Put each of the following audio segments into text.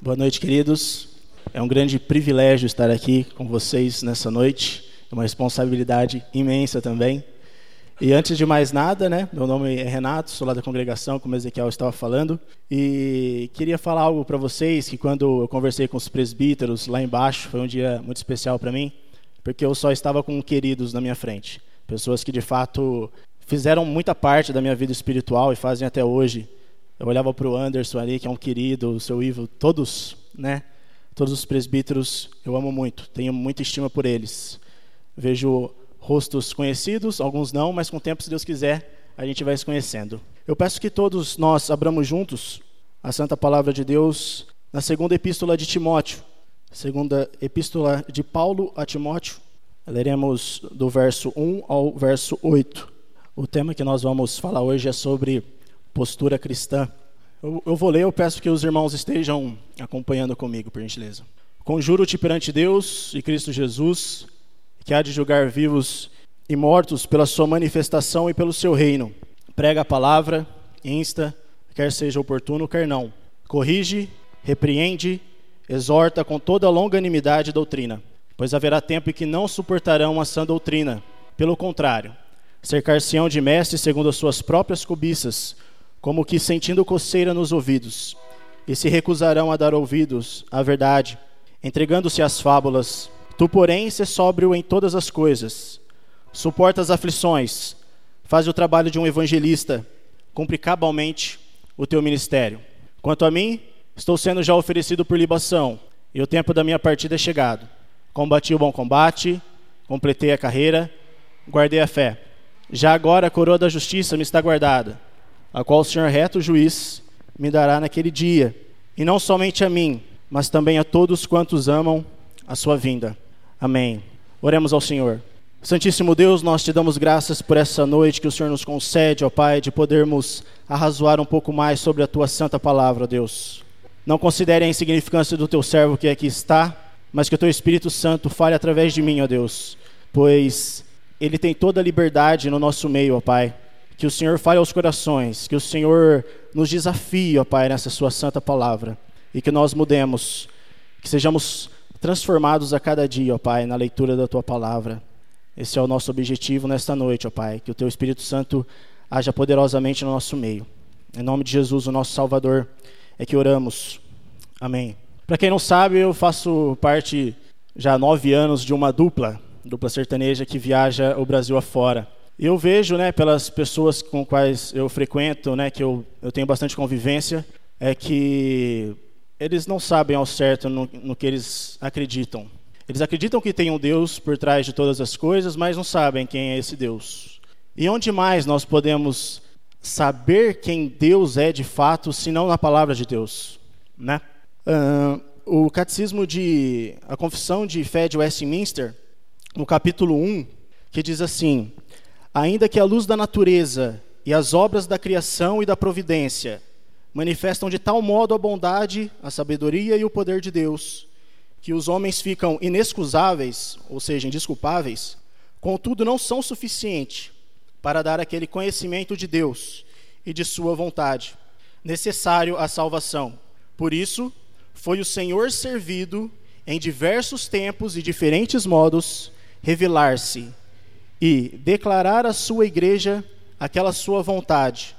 Boa noite, queridos. É um grande privilégio estar aqui com vocês nessa noite. É uma responsabilidade imensa também. E antes de mais nada, né, meu nome é Renato, sou lá da congregação, como Ezequiel estava falando, e queria falar algo para vocês que quando eu conversei com os presbíteros lá embaixo, foi um dia muito especial para mim, porque eu só estava com queridos na minha frente, pessoas que de fato fizeram muita parte da minha vida espiritual e fazem até hoje. Eu olhava para o Anderson ali, que é um querido, o seu Ivo, todos, né? Todos os presbíteros eu amo muito, tenho muita estima por eles. Vejo rostos conhecidos, alguns não, mas com o tempo, se Deus quiser, a gente vai se conhecendo. Eu peço que todos nós abramos juntos a Santa Palavra de Deus na segunda epístola de Timóteo, segunda epístola de Paulo a Timóteo. Leremos do verso 1 ao verso 8. O tema que nós vamos falar hoje é sobre postura cristã. Eu, eu vou ler, eu peço que os irmãos estejam acompanhando comigo, por gentileza. Conjuro-te perante Deus e Cristo Jesus, que há de julgar vivos e mortos pela sua manifestação e pelo seu reino. Prega a palavra, insta, quer seja oportuno, quer não. Corrige, repreende, exorta com toda longanimidade e doutrina, pois haverá tempo em que não suportarão a sã doutrina. Pelo contrário, cercar-se-ão de mestres segundo as suas próprias cobiças, como que sentindo coceira nos ouvidos, e se recusarão a dar ouvidos à verdade, entregando-se às fábulas. Tu, porém, se sóbrio em todas as coisas, suporta as aflições, faz o trabalho de um evangelista, cumpre cabalmente o teu ministério. Quanto a mim, estou sendo já oferecido por libação, e o tempo da minha partida é chegado. Combati o bom combate, completei a carreira, guardei a fé. Já agora a coroa da justiça me está guardada a qual o Senhor reto juiz me dará naquele dia, e não somente a mim, mas também a todos quantos amam a sua vinda. Amém. Oremos ao Senhor. Santíssimo Deus, nós te damos graças por essa noite que o Senhor nos concede, ó Pai, de podermos arrazoar um pouco mais sobre a tua santa palavra, Deus. Não considere a insignificância do teu servo que aqui está, mas que o teu Espírito Santo fale através de mim, ó Deus, pois ele tem toda a liberdade no nosso meio, ó Pai que o Senhor fale aos corações, que o Senhor nos desafie, ó Pai, nessa Sua santa palavra, e que nós mudemos, que sejamos transformados a cada dia, ó Pai, na leitura da Tua palavra. Esse é o nosso objetivo nesta noite, ó Pai, que o Teu Espírito Santo haja poderosamente no nosso meio. Em nome de Jesus, o nosso Salvador, é que oramos. Amém. Para quem não sabe, eu faço parte já há nove anos de uma dupla, dupla sertaneja que viaja o Brasil afora. Eu vejo, né, pelas pessoas com quais eu frequento, né, que eu, eu tenho bastante convivência, é que eles não sabem ao certo no, no que eles acreditam. Eles acreditam que tem um Deus por trás de todas as coisas, mas não sabem quem é esse Deus. E onde mais nós podemos saber quem Deus é de fato, se não na palavra de Deus, né? Uh, o catecismo de a confissão de fé de Westminster, no capítulo 1, que diz assim: Ainda que a luz da natureza e as obras da criação e da providência manifestam de tal modo a bondade, a sabedoria e o poder de Deus, que os homens ficam inexcusáveis, ou seja, indesculpáveis, contudo não são suficientes para dar aquele conhecimento de Deus e de sua vontade, necessário à salvação. Por isso, foi o Senhor servido em diversos tempos e diferentes modos revelar-se e declarar à sua igreja aquela sua vontade.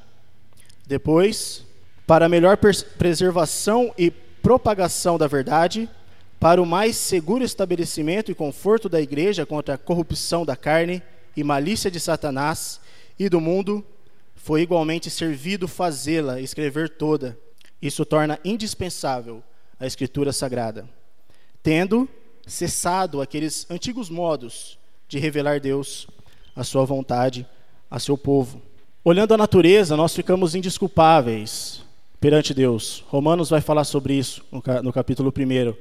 Depois, para melhor preservação e propagação da verdade, para o mais seguro estabelecimento e conforto da igreja contra a corrupção da carne e malícia de Satanás e do mundo, foi igualmente servido fazê-la, escrever toda. Isso torna indispensável a escritura sagrada. Tendo cessado aqueles antigos modos de revelar Deus, a sua vontade, a seu povo. Olhando a natureza, nós ficamos indisculpáveis perante Deus. Romanos vai falar sobre isso no capítulo 1.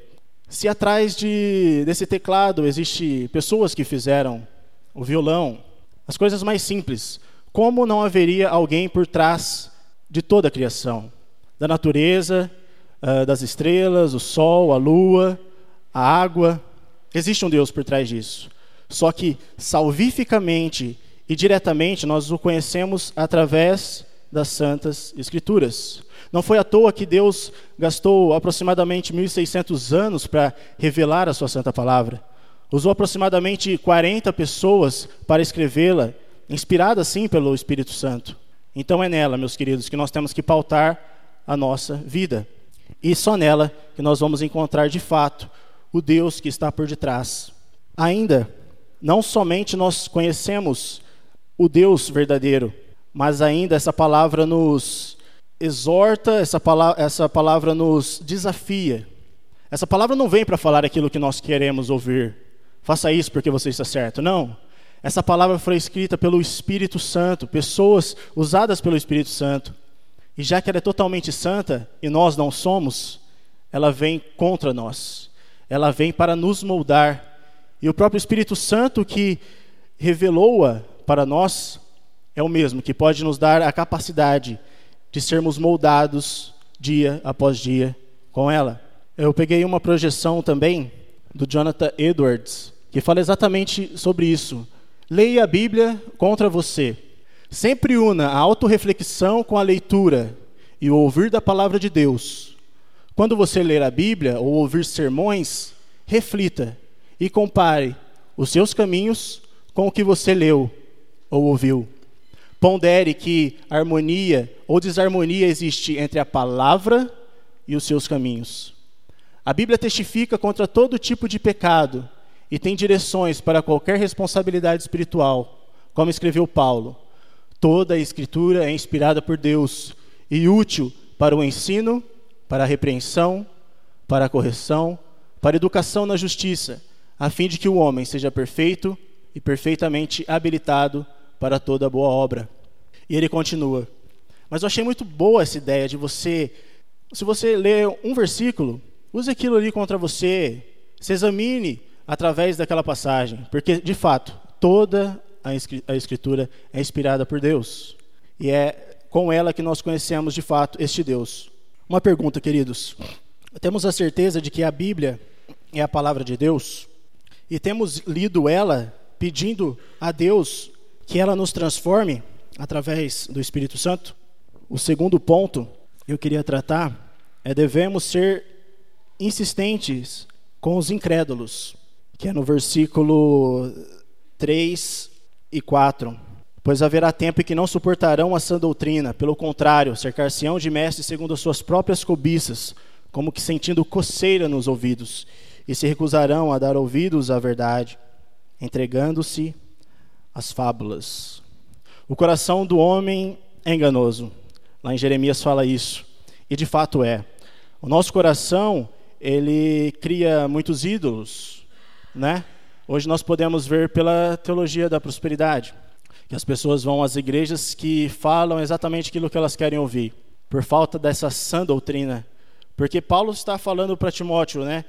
Se atrás de, desse teclado existe pessoas que fizeram o violão, as coisas mais simples, como não haveria alguém por trás de toda a criação? Da natureza, ah, das estrelas, o sol, a lua, a água. Existe um Deus por trás disso. Só que salvificamente e diretamente nós o conhecemos através das Santas Escrituras. Não foi à toa que Deus gastou aproximadamente 1.600 anos para revelar a sua santa palavra. Usou aproximadamente 40 pessoas para escrevê-la, inspirada sim pelo Espírito Santo. Então é nela, meus queridos, que nós temos que pautar a nossa vida. E só nela que nós vamos encontrar de fato o Deus que está por detrás. Ainda, não somente nós conhecemos o Deus verdadeiro, mas ainda essa palavra nos exorta, essa palavra, essa palavra nos desafia. Essa palavra não vem para falar aquilo que nós queremos ouvir. Faça isso porque você está certo. Não. Essa palavra foi escrita pelo Espírito Santo, pessoas usadas pelo Espírito Santo. E já que ela é totalmente santa e nós não somos, ela vem contra nós. Ela vem para nos moldar. E o próprio Espírito Santo que revelou-a para nós é o mesmo que pode nos dar a capacidade de sermos moldados dia após dia com ela. Eu peguei uma projeção também do Jonathan Edwards, que fala exatamente sobre isso. Leia a Bíblia contra você. Sempre una a autorreflexão com a leitura e o ouvir da palavra de Deus. Quando você ler a Bíblia ou ouvir sermões, reflita e compare os seus caminhos com o que você leu ou ouviu. Pondere que harmonia ou desarmonia existe entre a palavra e os seus caminhos. A Bíblia testifica contra todo tipo de pecado e tem direções para qualquer responsabilidade espiritual, como escreveu Paulo. Toda a Escritura é inspirada por Deus e útil para o ensino, para a repreensão, para a correção, para a educação na justiça, a fim de que o homem seja perfeito e perfeitamente habilitado para toda boa obra. E ele continua. Mas eu achei muito boa essa ideia de você, se você ler um versículo, use aquilo ali contra você, se examine através daquela passagem, porque de fato toda a escritura é inspirada por Deus e é com ela que nós conhecemos de fato este Deus. Uma pergunta, queridos: temos a certeza de que a Bíblia é a palavra de Deus e temos lido ela pedindo a Deus que ela nos transforme através do Espírito Santo. O segundo ponto que eu queria tratar é devemos ser insistentes com os incrédulos, que é no versículo 3 e 4. Pois haverá tempo em que não suportarão a sã doutrina, pelo contrário, cercar-se-ão de mestres segundo as suas próprias cobiças, como que sentindo coceira nos ouvidos, e se recusarão a dar ouvidos à verdade, entregando-se às fábulas. O coração do homem é enganoso. Lá em Jeremias fala isso. E de fato é. O nosso coração, ele cria muitos ídolos, né? Hoje nós podemos ver pela teologia da prosperidade que as pessoas vão às igrejas que falam exatamente aquilo que elas querem ouvir, por falta dessa sã doutrina. Porque Paulo está falando para Timóteo, né?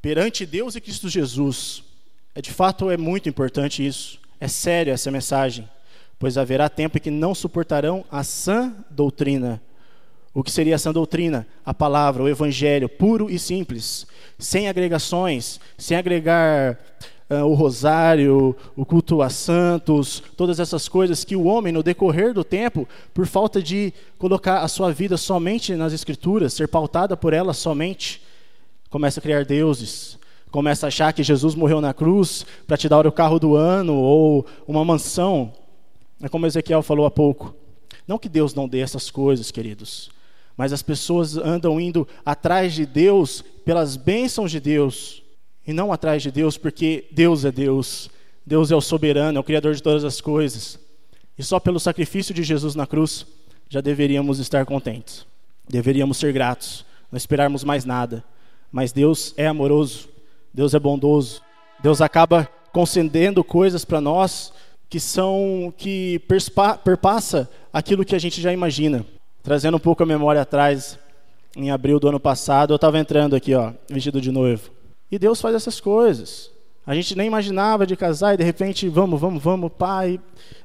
Perante Deus e Cristo Jesus. É de fato é muito importante isso. É sério essa mensagem pois haverá tempo em que não suportarão a sã doutrina. O que seria a sã doutrina? A palavra, o evangelho, puro e simples, sem agregações, sem agregar uh, o rosário, o culto a santos, todas essas coisas que o homem, no decorrer do tempo, por falta de colocar a sua vida somente nas Escrituras, ser pautada por elas somente, começa a criar deuses, começa a achar que Jesus morreu na cruz para te dar o carro do ano ou uma mansão. É como Ezequiel falou há pouco. Não que Deus não dê essas coisas, queridos, mas as pessoas andam indo atrás de Deus pelas bênçãos de Deus e não atrás de Deus porque Deus é Deus. Deus é o soberano, é o criador de todas as coisas. E só pelo sacrifício de Jesus na cruz já deveríamos estar contentes. Deveríamos ser gratos, não esperarmos mais nada. Mas Deus é amoroso, Deus é bondoso. Deus acaba concedendo coisas para nós que são que perpassa aquilo que a gente já imagina. Trazendo um pouco a memória atrás, em abril do ano passado, eu estava entrando aqui, ó, vestido de noivo. E Deus faz essas coisas. A gente nem imaginava de casar e de repente, vamos, vamos, vamos, pai,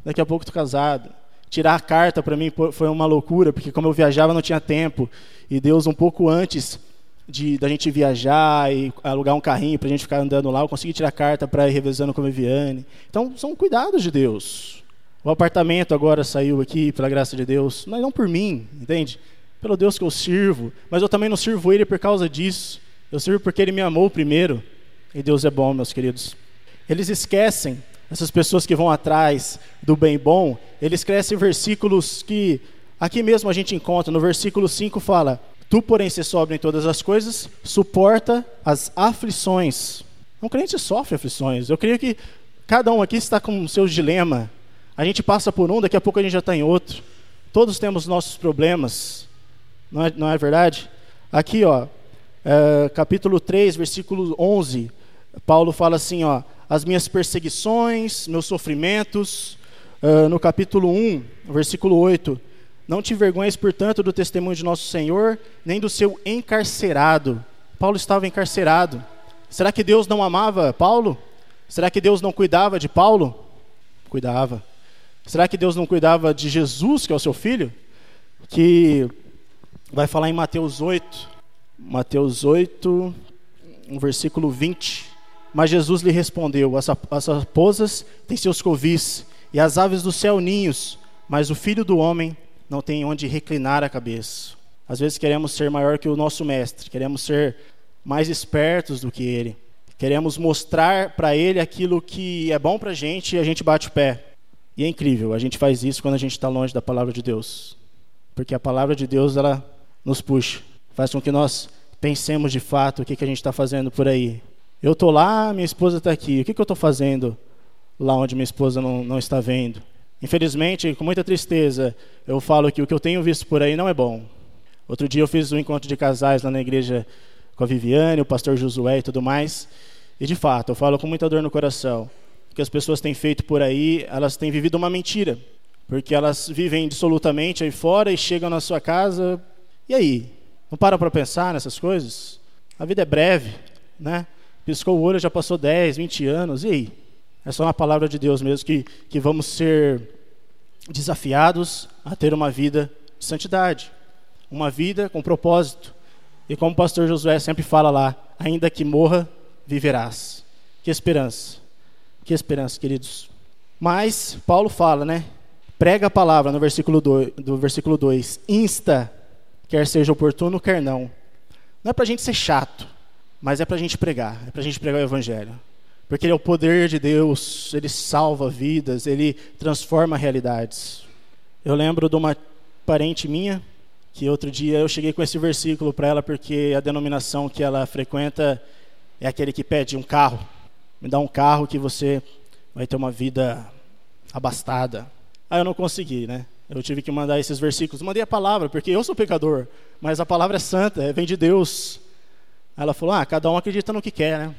daqui a pouco tô casado. Tirar a carta para mim foi uma loucura, porque como eu viajava não tinha tempo. E Deus um pouco antes de da gente viajar e alugar um carrinho para a gente ficar andando lá, eu consegui tirar carta para ir revezando com a Viviane. Então, são cuidados de Deus. O apartamento agora saiu aqui, pela graça de Deus, mas não por mim, entende? pelo Deus que eu sirvo, mas eu também não sirvo Ele por causa disso. Eu sirvo porque Ele me amou primeiro. E Deus é bom, meus queridos. Eles esquecem, essas pessoas que vão atrás do bem bom, eles esquecem versículos que aqui mesmo a gente encontra. No versículo 5 fala: Tu, porém, se sobra em todas as coisas, suporta as aflições. Um crente sofre aflições. Eu creio que cada um aqui está com o seu dilema. A gente passa por um, daqui a pouco a gente já está em outro. Todos temos nossos problemas. Não é, não é verdade? Aqui, ó, é, capítulo 3, versículo 11. Paulo fala assim, ó, as minhas perseguições, meus sofrimentos. Uh, no capítulo 1, versículo 8, não te envergonhes, portanto, do testemunho de nosso Senhor, nem do seu encarcerado. Paulo estava encarcerado. Será que Deus não amava Paulo? Será que Deus não cuidava de Paulo? Cuidava. Será que Deus não cuidava de Jesus, que é o seu filho? Que vai falar em Mateus 8, Mateus 8, um versículo 20. Mas Jesus lhe respondeu: As, as raposas têm seus covis, e as aves do céu ninhos, mas o filho do homem não tem onde reclinar a cabeça. Às vezes queremos ser maior que o nosso mestre, queremos ser mais espertos do que ele, queremos mostrar para ele aquilo que é bom para a gente e a gente bate o pé. E é incrível, a gente faz isso quando a gente está longe da palavra de Deus, porque a palavra de Deus ela nos puxa, faz com que nós pensemos de fato o que, que a gente está fazendo por aí. Eu estou lá, minha esposa está aqui, o que, que eu estou fazendo lá onde minha esposa não, não está vendo? Infelizmente, com muita tristeza, eu falo que o que eu tenho visto por aí não é bom. Outro dia eu fiz um encontro de casais lá na igreja com a Viviane, o pastor Josué e tudo mais. E de fato, eu falo com muita dor no coração. O que as pessoas têm feito por aí, elas têm vivido uma mentira. Porque elas vivem dissolutamente aí fora e chegam na sua casa. E aí? Não param para pensar nessas coisas? A vida é breve, né? Piscou o olho, já passou 10, 20 anos. E aí? É só na palavra de Deus mesmo que, que vamos ser desafiados a ter uma vida de santidade, uma vida com propósito. E como o pastor Josué sempre fala lá, ainda que morra, viverás. Que esperança. Que esperança, queridos. Mas Paulo fala, né? Prega a palavra no versículo 2, do versículo 2. Insta, quer seja oportuno, quer não. Não é para a gente ser chato, mas é para a gente pregar. É para a gente pregar o evangelho. Porque ele é o poder de Deus, ele salva vidas, ele transforma realidades. Eu lembro de uma parente minha, que outro dia eu cheguei com esse versículo para ela, porque a denominação que ela frequenta é aquele que pede um carro. Me dá um carro que você vai ter uma vida abastada. Aí eu não consegui, né? Eu tive que mandar esses versículos. Mandei a palavra, porque eu sou pecador, mas a palavra é santa, vem de Deus. Aí ela falou: ah, cada um acredita no que quer, né?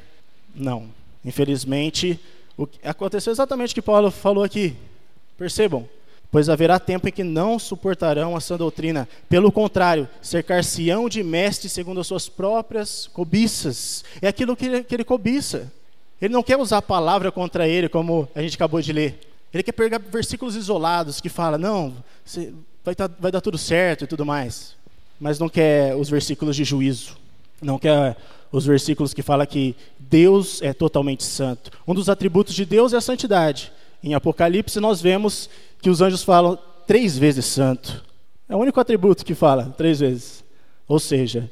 Não. Infelizmente, o aconteceu exatamente o que Paulo falou aqui. Percebam, pois haverá tempo em que não suportarão a sã doutrina. Pelo contrário, cercar-se-ão de mestres segundo as suas próprias cobiças. É aquilo que ele, que ele cobiça. Ele não quer usar a palavra contra ele, como a gente acabou de ler. Ele quer pegar versículos isolados que fala, não, vai, tá, vai dar tudo certo e tudo mais. Mas não quer os versículos de juízo. Não quer os versículos que fala que Deus é totalmente santo. Um dos atributos de Deus é a santidade. Em Apocalipse nós vemos que os anjos falam três vezes santo. É o único atributo que fala três vezes. Ou seja,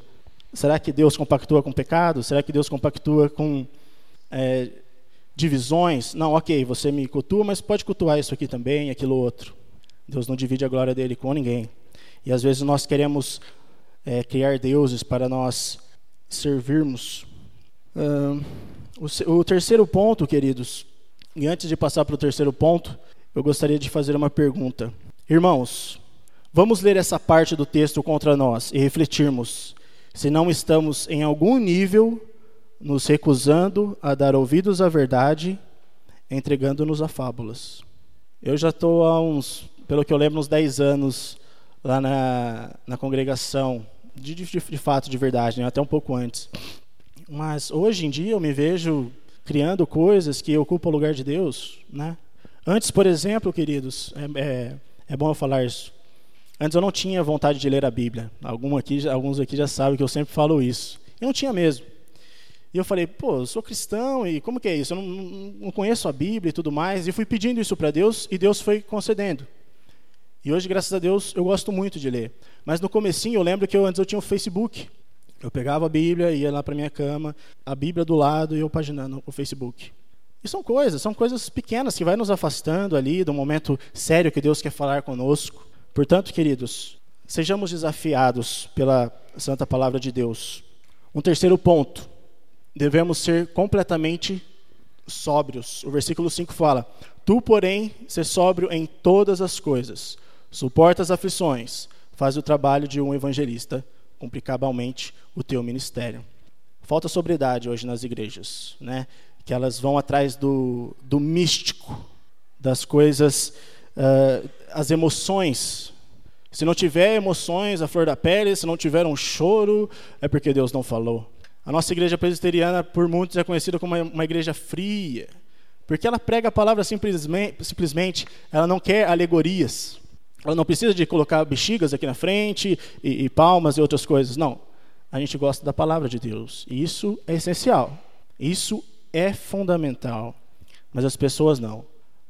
será que Deus compactua com pecado? Será que Deus compactua com é, divisões? Não, ok, você me cultua, mas pode cultuar isso aqui também, aquilo outro. Deus não divide a glória dele com ninguém. E às vezes nós queremos é, criar deuses para nós servirmos. Uh, o, o terceiro ponto, queridos, e antes de passar para o terceiro ponto, eu gostaria de fazer uma pergunta. Irmãos, vamos ler essa parte do texto contra nós e refletirmos se não estamos em algum nível nos recusando a dar ouvidos à verdade, entregando-nos a fábulas. Eu já estou há uns, pelo que eu lembro, uns 10 anos lá na, na congregação de, de, de fato, de verdade, né? até um pouco antes. Mas hoje em dia eu me vejo criando coisas que ocupam o lugar de Deus, né? Antes, por exemplo, queridos, é, é, é, bom eu falar isso. Antes eu não tinha vontade de ler a Bíblia. Algum aqui, alguns aqui já sabem que eu sempre falo isso. Eu não tinha mesmo. E eu falei, pô, eu sou cristão e como que é isso? Eu não, não conheço a Bíblia e tudo mais. E fui pedindo isso para Deus e Deus foi concedendo. E hoje, graças a Deus, eu gosto muito de ler. Mas no comecinho, eu lembro que eu, antes eu tinha o Facebook. Eu pegava a Bíblia, ia lá para minha cama, a Bíblia do lado e eu paginando o Facebook. E são coisas, são coisas pequenas que vai nos afastando ali do momento sério que Deus quer falar conosco. Portanto, queridos, sejamos desafiados pela santa palavra de Deus. Um terceiro ponto, devemos ser completamente sóbrios. O versículo 5 fala: Tu, porém, ser sóbrio em todas as coisas, suporta as aflições, faz o trabalho de um evangelista, cumpre cabalmente o teu ministério. Falta sobriedade hoje nas igrejas, né? que elas vão atrás do, do místico, das coisas, uh, as emoções. Se não tiver emoções, a flor da pele, se não tiver um choro, é porque Deus não falou. A nossa igreja presbiteriana, por muitos, é conhecida como uma, igreja fria, porque ela prega a palavra simplesmente, simplesmente, ela não quer alegorias. Ela não precisa de colocar bexigas aqui na frente e, e palmas e outras coisas. Não. A gente gosta da palavra de Deus. E isso é essencial. Isso é fundamental. Mas as pessoas não.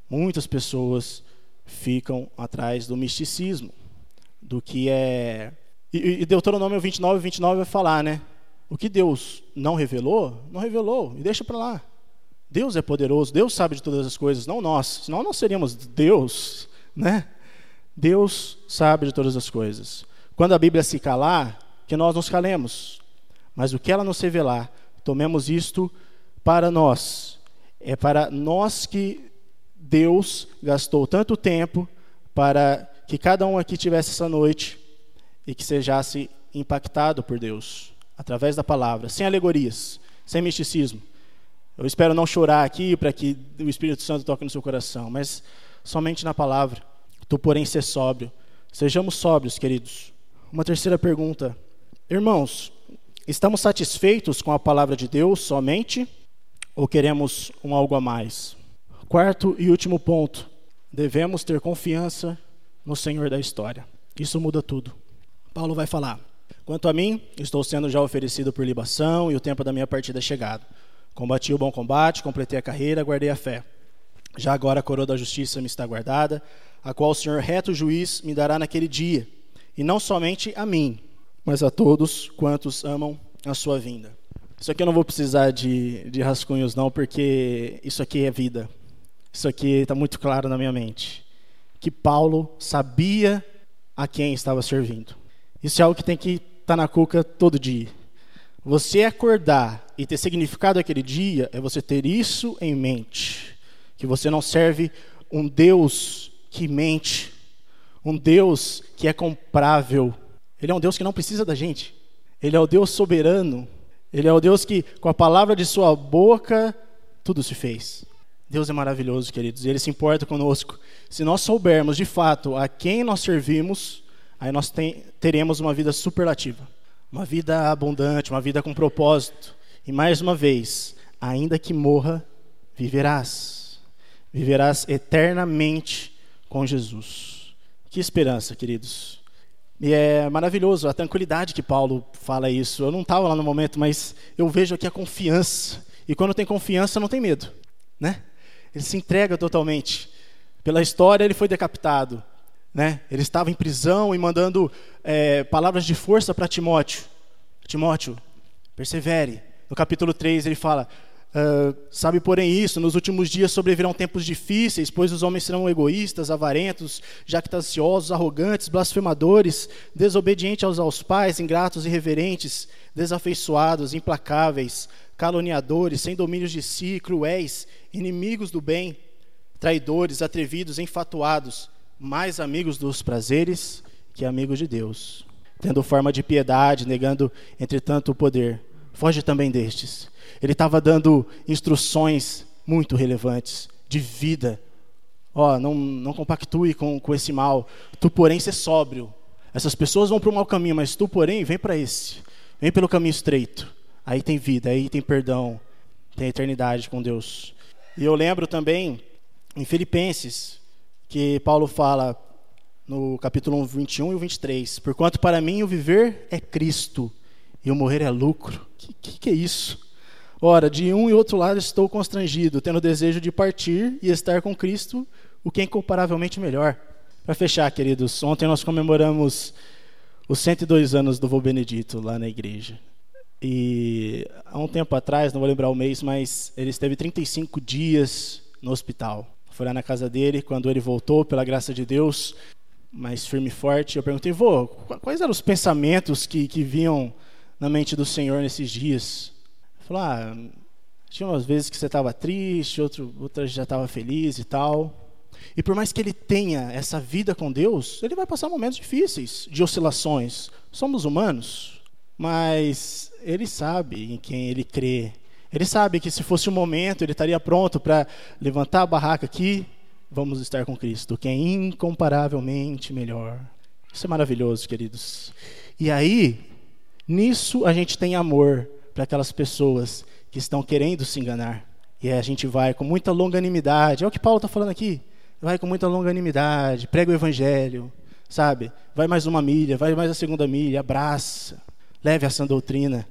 Muitas pessoas ficam atrás do misticismo, do que é. E, e Deuteronômio 29, 29 vai falar, né? O que Deus não revelou, não revelou, e deixa para lá. Deus é poderoso, Deus sabe de todas as coisas, não nós. Senão nós seríamos Deus, né? Deus sabe de todas as coisas. Quando a Bíblia se calar, que nós nos calemos. Mas o que ela nos revelar, tomemos isto para nós. É para nós que Deus gastou tanto tempo para que cada um aqui tivesse essa noite e que sejasse impactado por Deus através da palavra, sem alegorias, sem misticismo. Eu espero não chorar aqui para que o Espírito Santo toque no seu coração, mas somente na palavra. Tu, porém, ser sóbrio. Sejamos sóbrios, queridos. Uma terceira pergunta. Irmãos, estamos satisfeitos com a palavra de Deus somente ou queremos um algo a mais? Quarto e último ponto. Devemos ter confiança no Senhor da história. Isso muda tudo. Paulo vai falar: Quanto a mim, estou sendo já oferecido por libação e o tempo da minha partida é chegado. Combati o bom combate, completei a carreira, guardei a fé. Já agora a coroa da justiça me está guardada, a qual o Senhor reto juiz me dará naquele dia, e não somente a mim, mas a todos quantos amam a sua vinda. Isso aqui eu não vou precisar de, de rascunhos, não, porque isso aqui é vida. Isso aqui está muito claro na minha mente. Que Paulo sabia a quem estava servindo. Isso é algo que tem que estar tá na cuca todo dia. Você acordar e ter significado aquele dia é você ter isso em mente. Que você não serve um Deus que mente, um Deus que é comprável. Ele é um Deus que não precisa da gente. Ele é o Deus soberano. Ele é o Deus que, com a palavra de sua boca, tudo se fez. Deus é maravilhoso, queridos, e Ele se importa conosco. Se nós soubermos de fato a quem nós servimos, aí nós tem, teremos uma vida superlativa, uma vida abundante, uma vida com propósito. E mais uma vez, ainda que morra, viverás. Viverás eternamente com Jesus. Que esperança, queridos. E é maravilhoso a tranquilidade que Paulo fala isso. Eu não estava lá no momento, mas eu vejo aqui a confiança. E quando tem confiança, não tem medo, né? Ele se entrega totalmente. Pela história, ele foi decapitado, né? Ele estava em prisão e mandando é, palavras de força para Timóteo. Timóteo, persevere. No capítulo 3 ele fala: Uh, sabe, porém, isso, nos últimos dias sobrevirão tempos difíceis, pois os homens serão egoístas, avarentos, jactanciosos, arrogantes, blasfemadores, desobedientes aos, aos pais, ingratos, irreverentes, desafeiçoados, implacáveis, caluniadores, sem domínios de si, cruéis, inimigos do bem, traidores, atrevidos, enfatuados, mais amigos dos prazeres que amigos de Deus, tendo forma de piedade, negando, entretanto, o poder. Foge também destes ele estava dando instruções muito relevantes de vida. Ó, oh, não, não compactue com, com esse mal. Tu, porém, ser sóbrio. Essas pessoas vão para o mau caminho, mas tu, porém, vem para esse. Vem pelo caminho estreito. Aí tem vida, aí tem perdão, tem eternidade com Deus. E eu lembro também, em Filipenses, que Paulo fala no capítulo 21 e 23, Porquanto para mim o viver é Cristo e o morrer é lucro. O que, que, que é isso? Ora, de um e outro lado estou constrangido, tendo desejo de partir e estar com Cristo, o que é incomparavelmente melhor. Para fechar, queridos, ontem nós comemoramos os 102 anos do vô Benedito lá na igreja. E há um tempo atrás, não vou lembrar o mês, mas ele esteve 35 dias no hospital. Foi lá na casa dele, quando ele voltou, pela graça de Deus, mais firme e forte. Eu perguntei, vô, quais eram os pensamentos que, que vinham na mente do Senhor nesses dias? Falou, ah, tinha umas vezes que você estava triste, outro, outras já estava feliz e tal. E por mais que ele tenha essa vida com Deus, ele vai passar momentos difíceis, de oscilações. Somos humanos, mas ele sabe em quem ele crê. Ele sabe que se fosse o momento, ele estaria pronto para levantar a barraca aqui, vamos estar com Cristo, que é incomparavelmente melhor. Isso é maravilhoso, queridos. E aí, nisso a gente tem amor para aquelas pessoas que estão querendo se enganar. E a gente vai com muita longanimidade. É o que Paulo está falando aqui vai com muita longanimidade, prega o evangelho, sabe? Vai mais uma milha, vai mais a segunda milha, abraça, leve essa doutrina,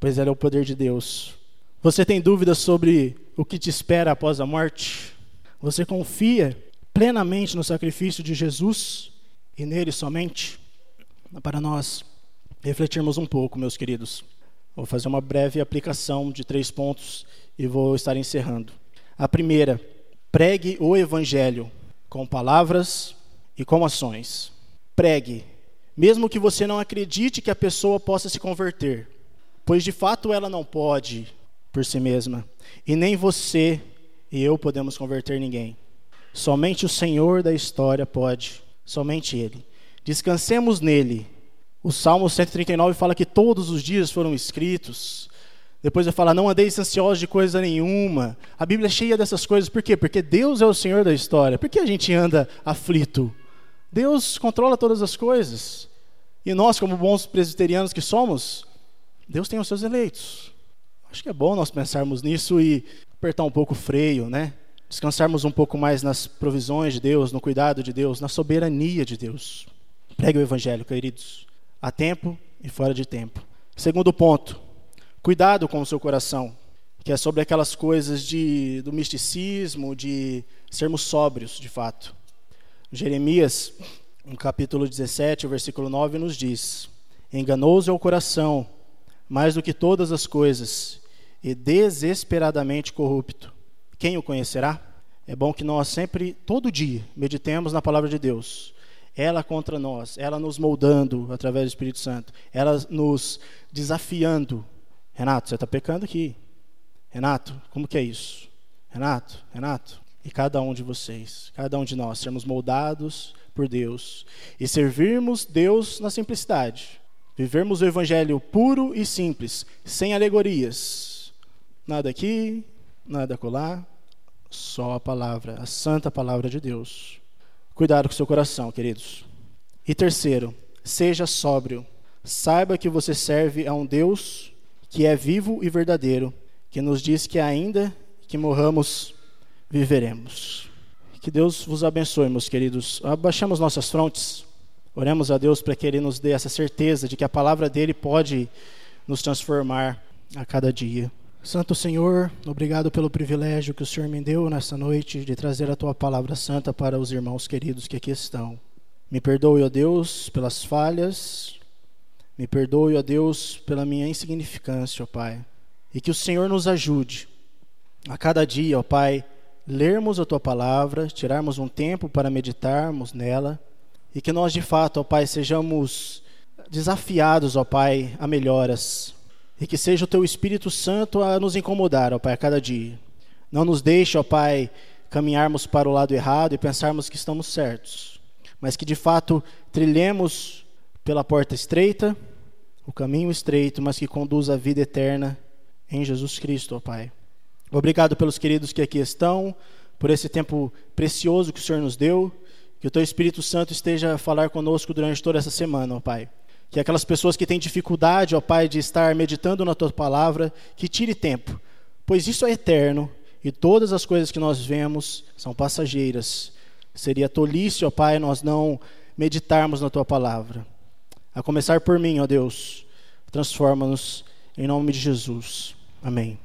pois ela é o poder de Deus. Você tem dúvidas sobre o que te espera após a morte? Você confia plenamente no sacrifício de Jesus e nele somente? Para nós refletirmos um pouco, meus queridos. Vou fazer uma breve aplicação de três pontos e vou estar encerrando. A primeira, Pregue o evangelho com palavras e com ações. Pregue, mesmo que você não acredite que a pessoa possa se converter, pois de fato ela não pode por si mesma, e nem você e eu podemos converter ninguém. Somente o Senhor da história pode, somente Ele. Descansemos nele. O Salmo 139 fala que todos os dias foram escritos, depois vai falar, não andeis ansiosos de coisa nenhuma. A Bíblia é cheia dessas coisas. Por quê? Porque Deus é o Senhor da história. Por que a gente anda aflito? Deus controla todas as coisas. E nós, como bons presbiterianos que somos, Deus tem os seus eleitos. Acho que é bom nós pensarmos nisso e apertar um pouco o freio, né? Descansarmos um pouco mais nas provisões de Deus, no cuidado de Deus, na soberania de Deus. Pregue o Evangelho, queridos, a tempo e fora de tempo. Segundo ponto, Cuidado com o seu coração, que é sobre aquelas coisas de, do misticismo, de sermos sóbrios, de fato. Jeremias, no capítulo 17, o versículo 9, nos diz: Enganoso é o coração, mais do que todas as coisas, e desesperadamente corrupto. Quem o conhecerá? É bom que nós sempre, todo dia, meditemos na palavra de Deus. Ela contra nós, ela nos moldando através do Espírito Santo, ela nos desafiando Renato, você está pecando aqui. Renato, como que é isso? Renato, Renato. E cada um de vocês, cada um de nós, sermos moldados por Deus e servirmos Deus na simplicidade. Vivermos o evangelho puro e simples, sem alegorias. Nada aqui, nada colar, só a palavra, a santa palavra de Deus. Cuidado com seu coração, queridos. E terceiro, seja sóbrio. Saiba que você serve a um Deus que é vivo e verdadeiro, que nos diz que ainda que morramos, viveremos. Que Deus vos abençoe, meus queridos. Abaixamos nossas frontes, oremos a Deus para que Ele nos dê essa certeza de que a palavra dele pode nos transformar a cada dia. Santo Senhor, obrigado pelo privilégio que o Senhor me deu nessa noite de trazer a tua palavra santa para os irmãos queridos que aqui estão. Me perdoe, ó Deus, pelas falhas, me perdoe, ó Deus, pela minha insignificância, ó Pai. E que o Senhor nos ajude a cada dia, ó Pai, lermos a tua palavra, tirarmos um tempo para meditarmos nela e que nós de fato, ó Pai, sejamos desafiados, ó Pai, a melhoras e que seja o teu Espírito Santo a nos incomodar, ó Pai, a cada dia. Não nos deixe, ó Pai, caminharmos para o lado errado e pensarmos que estamos certos, mas que de fato trilhemos pela porta estreita, o caminho estreito, mas que conduz à vida eterna em Jesus Cristo, ó Pai. Obrigado pelos queridos que aqui estão, por esse tempo precioso que o Senhor nos deu. Que o Teu Espírito Santo esteja a falar conosco durante toda essa semana, ó Pai. Que aquelas pessoas que têm dificuldade, ó Pai, de estar meditando na Tua palavra, que tire tempo, pois isso é eterno e todas as coisas que nós vemos são passageiras. Seria tolice, ó Pai, nós não meditarmos na Tua palavra. A começar por mim, ó Deus, transforma-nos em nome de Jesus. Amém.